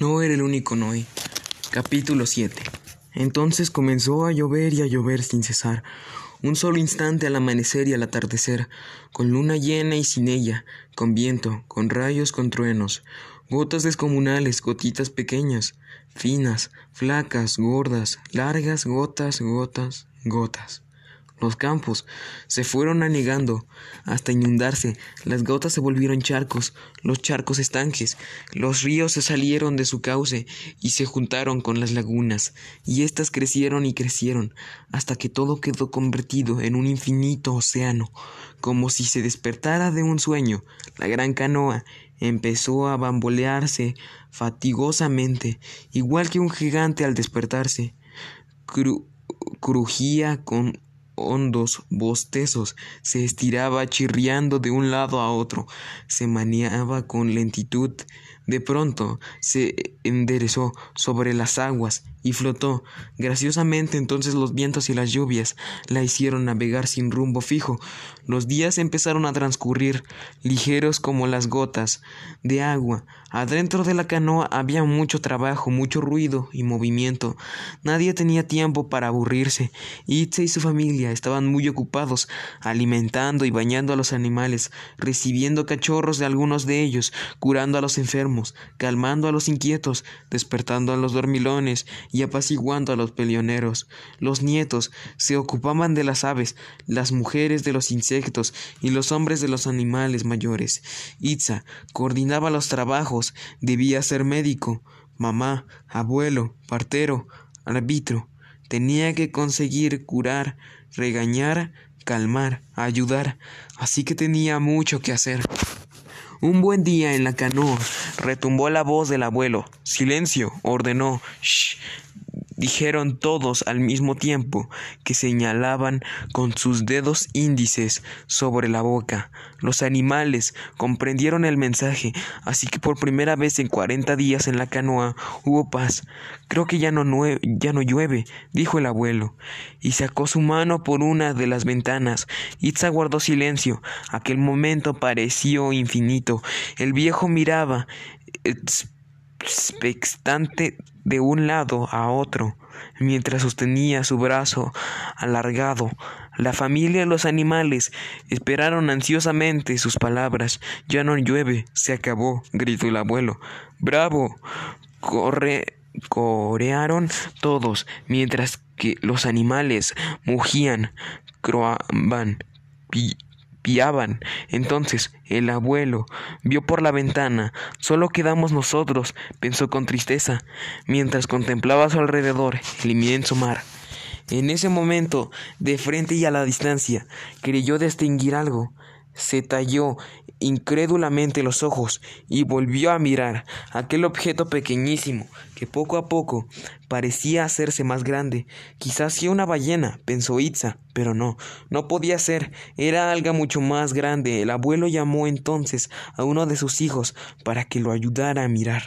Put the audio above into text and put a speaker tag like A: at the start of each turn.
A: No era el único Noé. Capítulo 7. Entonces comenzó a llover y a llover sin cesar, un solo instante al amanecer y al atardecer, con luna llena y sin ella, con viento, con rayos, con truenos, gotas descomunales, gotitas pequeñas, finas, flacas, gordas, largas, gotas, gotas, gotas. Los campos se fueron anegando hasta inundarse, las gotas se volvieron charcos, los charcos estanques, los ríos se salieron de su cauce y se juntaron con las lagunas, y éstas crecieron y crecieron, hasta que todo quedó convertido en un infinito océano, como si se despertara de un sueño. La gran canoa empezó a bambolearse fatigosamente, igual que un gigante al despertarse. crujía con hondos bostezos, se estiraba chirriando de un lado a otro, se maniaba con lentitud, de pronto se enderezó sobre las aguas y flotó. Graciosamente entonces los vientos y las lluvias la hicieron navegar sin rumbo fijo. Los días empezaron a transcurrir, ligeros como las gotas de agua. Adentro de la canoa había mucho trabajo, mucho ruido y movimiento. Nadie tenía tiempo para aburrirse. Itze y su familia estaban muy ocupados, alimentando y bañando a los animales, recibiendo cachorros de algunos de ellos, curando a los enfermos, calmando a los inquietos, despertando a los dormilones y apaciguando a los peleoneros. Los nietos se ocupaban de las aves, las mujeres de los insectos y los hombres de los animales mayores. Itza coordinaba los trabajos, debía ser médico, mamá, abuelo, partero, árbitro. Tenía que conseguir curar, regañar, calmar, ayudar, así que tenía mucho que hacer. Un buen día en la canoa retumbó la voz del abuelo. Silencio, ordenó. Shh dijeron todos al mismo tiempo, que señalaban con sus dedos índices sobre la boca. Los animales comprendieron el mensaje, así que por primera vez en cuarenta días en la canoa hubo paz. Creo que ya no, ya no llueve, dijo el abuelo, y sacó su mano por una de las ventanas. Itza guardó silencio. Aquel momento pareció infinito. El viejo miraba expectante de un lado a otro, mientras sostenía su brazo alargado. La familia y los animales esperaron ansiosamente sus palabras. Ya no llueve, se acabó, gritó el abuelo. ¡Bravo! Corre, corearon todos, mientras que los animales mugían, croaban, piaban. Entonces el abuelo vio por la ventana. Solo quedamos nosotros, pensó con tristeza, mientras contemplaba a su alrededor el inmenso mar. En ese momento, de frente y a la distancia, creyó distinguir algo. Se talló incrédulamente los ojos y volvió a mirar aquel objeto pequeñísimo que poco a poco parecía hacerse más grande. Quizás sea una ballena, pensó Itza, pero no, no podía ser, era algo mucho más grande. El abuelo llamó entonces a uno de sus hijos para que lo ayudara a mirar.